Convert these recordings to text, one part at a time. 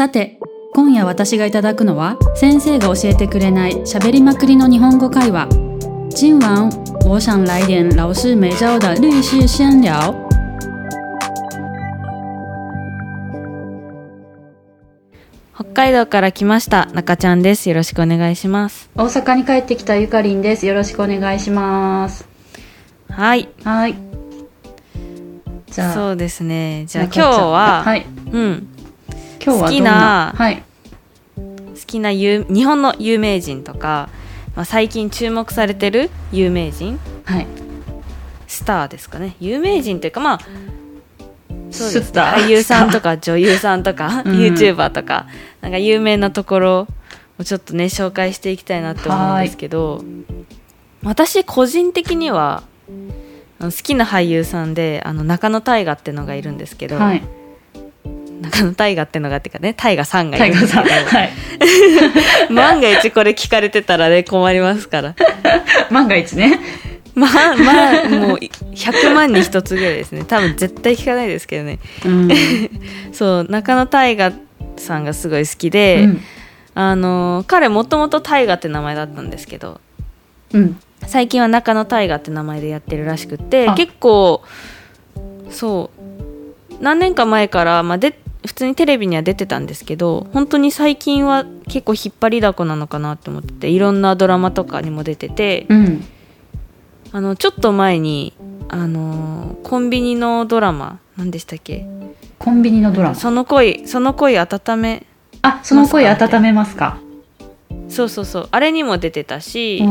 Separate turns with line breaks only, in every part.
さて今夜私がいただくのは先生が教えてくれない喋りまくりの日本語会話。今晚我想来点老师没教的律师闲聊
北海道から来ました中ちゃんです。よろしくお願いします。
大阪に帰ってきたゆかりんです。よろしくお願いします。
はい。
はい。じゃあ。
そうですね。じゃあ今日は、
はい。
うん
今日は
好きな
はい。
好きな有日本の有名人とか、まあ、最近注目されてる有名人？
はい。
スターですかね。有名人というかまあそうです
スター？
俳優さんとか女優さんとか、
うん。
YouTuber とかなんか有名なところをちょっとね紹介していきたいなって思うんですけど私個人的には好きな俳優さんであの中野大河ってのがいるんですけど、
はい
中野大河ってのがっていうかね大河さんがいるん。ですけど。
はい。
万が一これ聞かれてたらね困りますから。
万が一ね。
まあまあもう100万に一つぐらいですね。多分絶対聞かないですけどね。
うん。
そう中野大河さんがすごい好きで、
うん。
あの彼もともと大河って名前だったんですけど
うん。
最近は中野大河って名前でやってるらしくって
あ。
結構そう何年か前から、まあ、で普通にテレビには出てたんですけど本当に最近は結構引っ張りだこなのかなって思ってていろんなドラマとかにも出てて
うん。
あのちょっと前にあのコンビニのドラマ何でしたっけ？
コンビニのドラマ？
その恋その恋温め
あその声温めますか？
そうそうそう。あれにも出てたし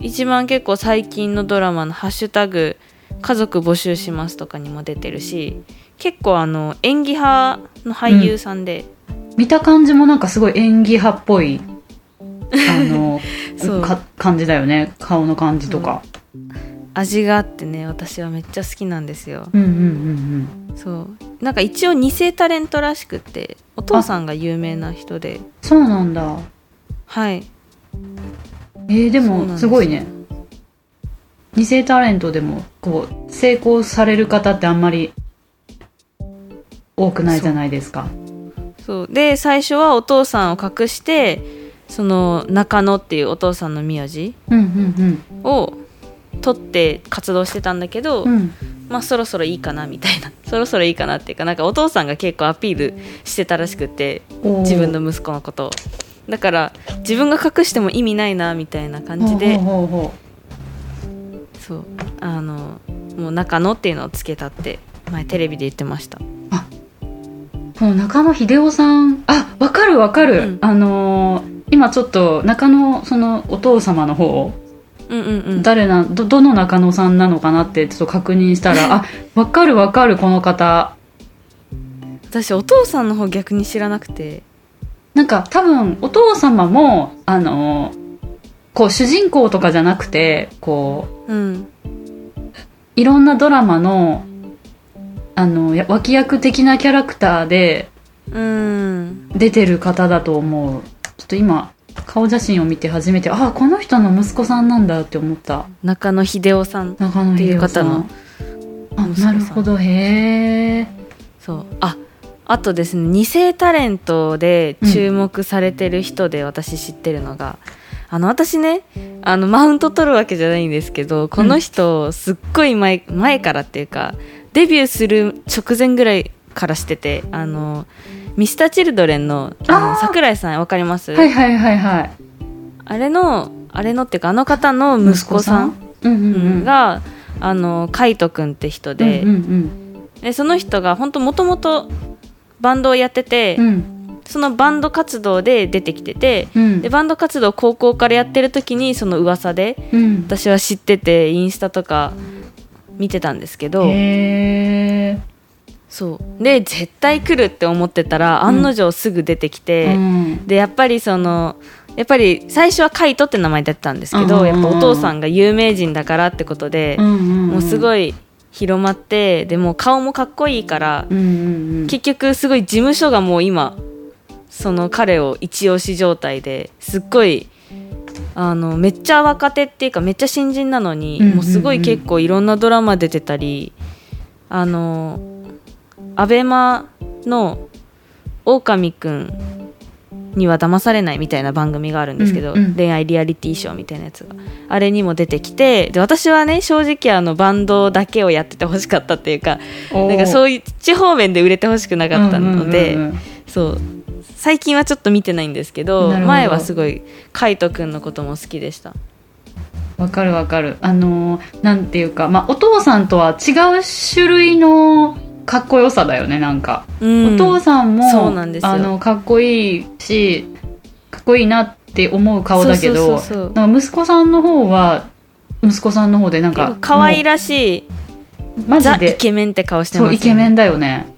一番結構最近のドラマの「ハッシュタグ家族募集します」とかにも出てるし結構あの演技派の俳優さんで、
見た感じもなんかすごい演技派っぽいあの
そう。
か感じだよね。顔の感じとか。
味があってね私はめっちゃ好きなんですよ。
うんうんうんうん。
そう。なんか一応二世タレントらしくってお父さんが有名な人で。
そうなんだ。
はい。
えー、でも
す
ごいね二世タレントでもこう成功される方ってあんまり多くないじゃないですか。
そう。で最初はお父さんを隠してその中野っていうお父さんの名字を取って活動してたんだけど、
うん。うん
まあそろそろいいかなみたいな。そろそろいいかなっていうかなんかお父さんが結構アピールしてたらしくて自分の息子のことを。だから自分が隠しても意味ないなみたいな感じで
ほうほうほうほ
そう。あのもう中野っていうのをつけたって前テレビで言ってました。
うこの中野秀夫さん。あわかるわかる、
うん。
あのー今ちょっと中野そのお父様の方
うんうんうん。
誰などどの中野さんなのかなってちょっと確認したら あわかるわかるこの方。
私お父さんの方逆に知らなくて。
なんか多分お父様もあのこう主人公とかじゃなくてこ
うん。
ういろんなドラマのあのや脇役的なキャラクターで
うん。
出てる方だと思う。ちょっと今顔写真を見て初めてあこの人の息子さんなんだって思った。
中野秀夫さんっていう方の
あなん。るほど。へえ
そう。ああとですね二世タレントで注目されてる人で私知ってるのが、あの私ねあのマウント取るわけじゃないんですけどこの人すっごい前前からっていうかデビューする直前ぐらいからしててあのミスターチルドレンのあの桜井さんわかります、
はいはいはいはい。
あれのあれのっていうかあの方の息子さん
うんうんうん。
が、あの海斗くんって人で,、
うんうん
でその人が本当もともとバンドをやってて、
うんうん
そのバンド活動で出てきてて、
うん。
でバンド活動を高校からやってる時にその噂で
うん。
私は知っててインスタとか見てたんですけどそう。で絶対来るって思ってたら案の定すぐ出てきて、
うん。
でやっぱりそのやっぱり最初はカイトって名前だったんですけど、
うん
やっぱお父さんが有名人だからってことで、もうす
い
ごい広まってでもう顔もかっこいいから、
うんうんうん。
結局すごい事務所がもう今その彼を一押し状態ですっごいあのめっちゃ若手っていうかめっちゃ新人なのに、もうすごい結構いろんなドラマ出てたりあのアベマの狼くんには騙されないみたいな番組があるんですけど、
うんうん
恋愛リアリティショーみたいなやつが。あれにも出てきてで私はね正直あのバンドだけをやっててほしかったっていうかなんか
う
そういう地方面で売れてほしくなかったので、そう最近はちょっと見てないんですけど前はすごい海斗くんのことも好きでした。
わかるわかる。あのーなんていうか、まあ、お父さんとは違う種類のかっこよさだよねなんか、
うん。
お父さんも
そうなんですよ。
あのかっこいいしかっこいいなって思う顔だけど息子さんの方は息子さんの方でなんか
可愛らしい
マジ
ザ・イ
で
ケメンって顔してますよね。
そうイケメンだよね。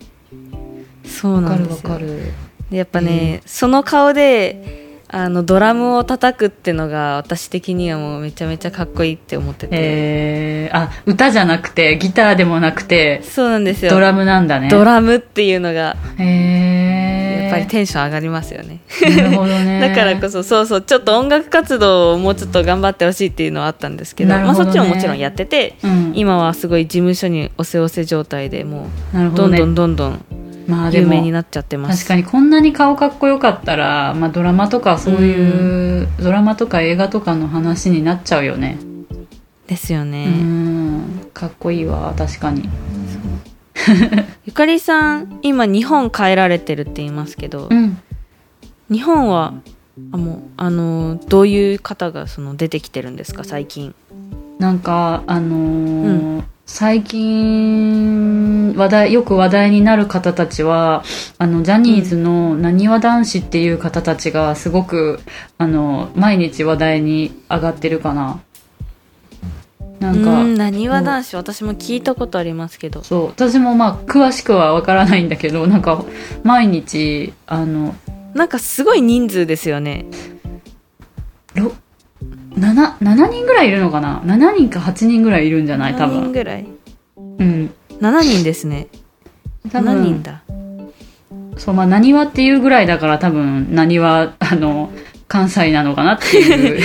そう
わかる
なんですよ。
わかる
でやっぱね、その顔であのドラムを叩くってのが私的にはもうめちゃめちゃかっこいいって思ってて、
えー、あ歌じゃなくてギターでもなくて
そうなんですよ。
ドラムなんだね。
ドラムっていうのが
へえ
やっぱりテンション上がりますよね、
なるほどね。
だからこそそうそうちょっと音楽活動をもうちょっと頑張ってほしいっていうのはあったんですけどまあ、そっちももちろんやってて、
うん。
今はすごい事務所におせおせ状態でもうどん
どね
どんどんどん
まあ
有名になっちゃってます。
確かにこんなに顔かっこよかったら、まあ、ドラマとかそういう、ドラマとか映画とかの話になっちゃうよね。
ですよ
う
ね、
ん。かっこいいわ確かに。
ゆかりさん今日本帰られてるって言いますけど、
うん。
日本はあもうあのどういう方がその出てきてるんですか最近。
なんかあのー
う
最近話題よく話題になる方たちはあのジャニーズのなにわ男子っていう方たちがすごくあの毎日話題に上がってるかな。なんか
うんなにわ男子私も聞いたことありますけど。
そう。私もまあ詳しくはわからないんだけどなんか毎日あの
なんかすごい人数ですよね。
ろ 7, 7人ぐらいいるのかな？7人か8人ぐらいいるんじゃない？多
何人
分
ぐらい。
うん
7人ですね。
多
7人
分
だ
そうまあなにわっていうぐらいだから多分なにわあの関西なのかなっていう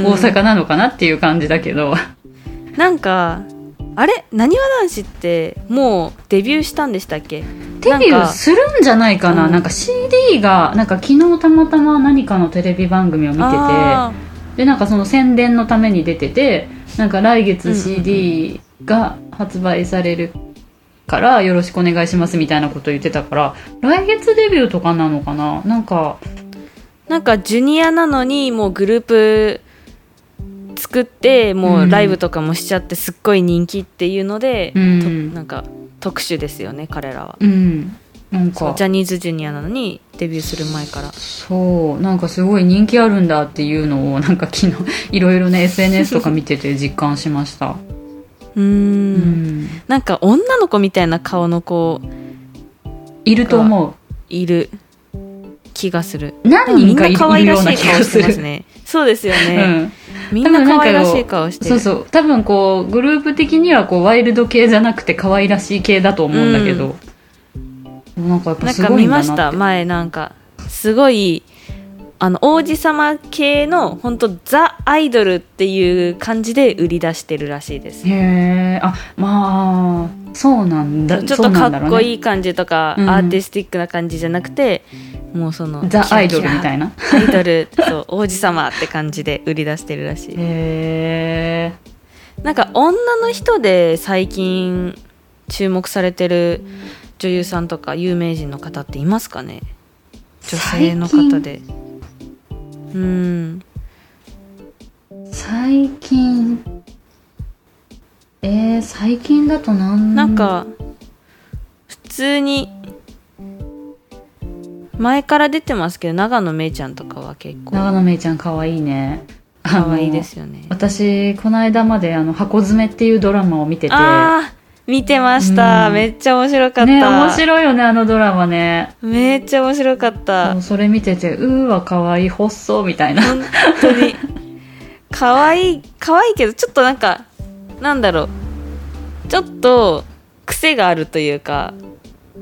うん。
大阪なのかなっていう感じだけど。
なんかあれ？なにわ男子ってもうデビューしたんでしたっけ？
デビューするんじゃないかな。
うん。
なんか CD がなんか昨日たまたま何かのテレビ番組を見てて
あ
でなんかその宣伝のために出ててなんか来月
うん
CD が発売されるからよろしくお願いしますみたいなこと言ってたから来月デビューとかなのかな？なんか
ーなんかジュニアなのにもうグループ作ってもうライブとかもしちゃってすっごい人気っていうので、
うん。
となんか特殊ですよね彼らは。
うん。なんか
ジャニーズジュニアなのにデビューする前から。
そうなんかすごい人気あるんだっていうのをなんか昨日いろいろね SNS とか見てて実感しました
う
ん。ん
なんか女の子みたいな顔の子
いると思
いる気がする。
う何
みん
人かる
ない可愛らしい顔してますね。そうですよ
う
ね、
ん。
みんな可愛らしい顔してる。
そうそう。多分こうグループ的にはこうワイルド系じゃなくて可愛らしい系だと思うんだけど、なんかやっぱ
なんか
すごいんだなって。
見ました？前なんか。すごいあの王子様系の本当ザ・アイドルっていう感じで売り出してるらしいです。
へえあまあそうなんだ。
ちょっとかっこい
い
い感じとか、
うん。
アーティスティックな感じじゃなくてもうその
ザ・アイドルみたい
な？
な
アイドルそう王子様って感じで売り出してるらしい。
へえ
なんか女の人で最近注目されてる女優さんとか有名人の方っていますかね？女性の方でうん。
最近えー、最近だとなん
なんか普通に前から出てますけど長野めいちゃんとかは結構。
長野めいちゃん可愛いね。
可愛いで
あ
すよね。
の私この間まであの箱詰めっていうドラマを見てて
ああ見てました、
うん。
めっちゃ面白かった、
ね面白いよねあのドラマね。
めっちゃ面白かった。
そうそれ見ててうーわ可愛い細みたいな。
本当に。可愛い可愛いけどちょっとなんかなんだろう。ちょっと癖があるというか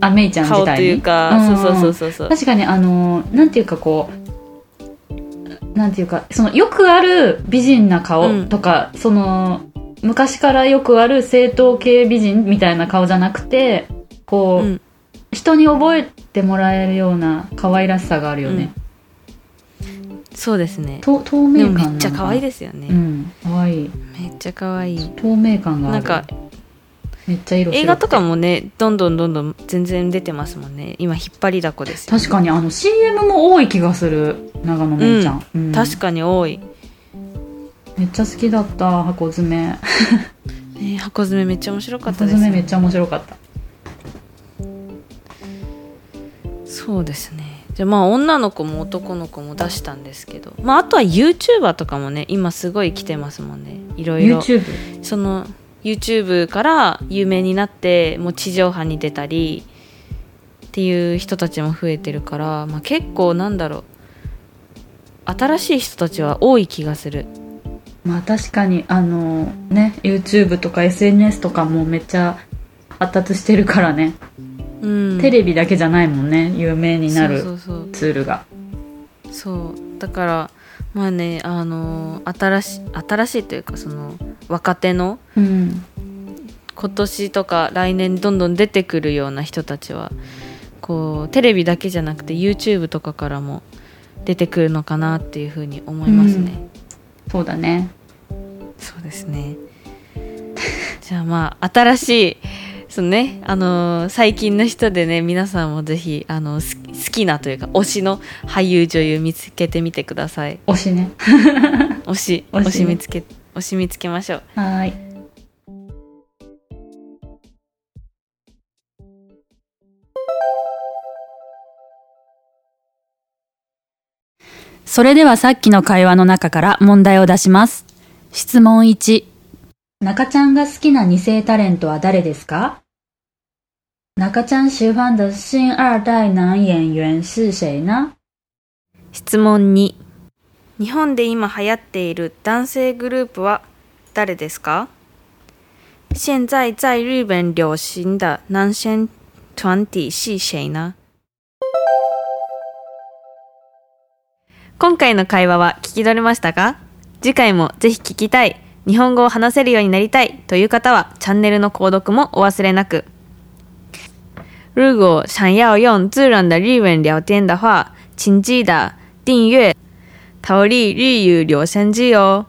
あめいちゃん自
顔と
体に
いうか、
んん。
そうそうそうそうそう。
確かにあのなんていうかこうなんていうかそのよくある美人な顔とか、その昔からよくある正統系美人みたいな顔じゃなくてこう、
うん。
人に覚えてもらえるような可愛らしさがあるよね、
そうですね。
と透
で
明感
めっちゃ可愛いですよね、
うん。可愛い。
めっちゃ可愛い。
透明感がある。
なんか
めっちゃ色
映画とかもねどんどんどんどん全然出てますもんね。今引っ張りだこですよ
確かにあの CM も多い気がする。長野めいちゃん、うん。
確かに多い、
めっちゃ好きだった箱詰め。
ね、箱詰めめっちゃ面白かった
箱
です
詰めめっちゃ面白かった。
そうですね。じゃあまあ女の子も男の子も出したんですけど、まあ、あとは YouTuber とかもね今すごい来てますもんね。いろいろ。
YouTube
その YouTube から有名になってもう地上波に出たりっていう人たちも増えてるから、まあ、結構なんだろう。新しい人たちは多い気がする
まあ確かにあのね YouTube とか SNS とかもめっちゃ発達してるからね、
うん。
テレビだけじゃないもんね有名にな
そ
るツールが。
そう。だからまあねあの新し新しいというかその若手の
うん。
今年とか来年どんどん出てくるような人たちはこうテレビだけじゃなくて YouTube とかからも出てくるのかなっていうふうに思いますね、
そうだね。
そうですね。じゃあまあ新しいそのねあのー最近の人でね皆さんもぜひあのす好きなというか推しの俳優女優見つけてみてください。
推しね。
推し推し見つけ推し見つけましょう。
はーいそれではさっきの会話の中から問題を出します。質問1。中ちゃんが好きな二世タレントは誰ですか？中ちゃん喜欢的新二代男演員是谁呢？
質問2日本で今流行っている男性グループは誰ですか？現在在日本流行的男性团体是谁呢？今回の会話は聞き取れましたか？次回もぜひ聞きたい、日本語を話せるようになりたい。という方はチャンネルの購読もお忘れなく。如果想要用自然的日文聊天的话，请记得订阅“逃离日语留声机”哦。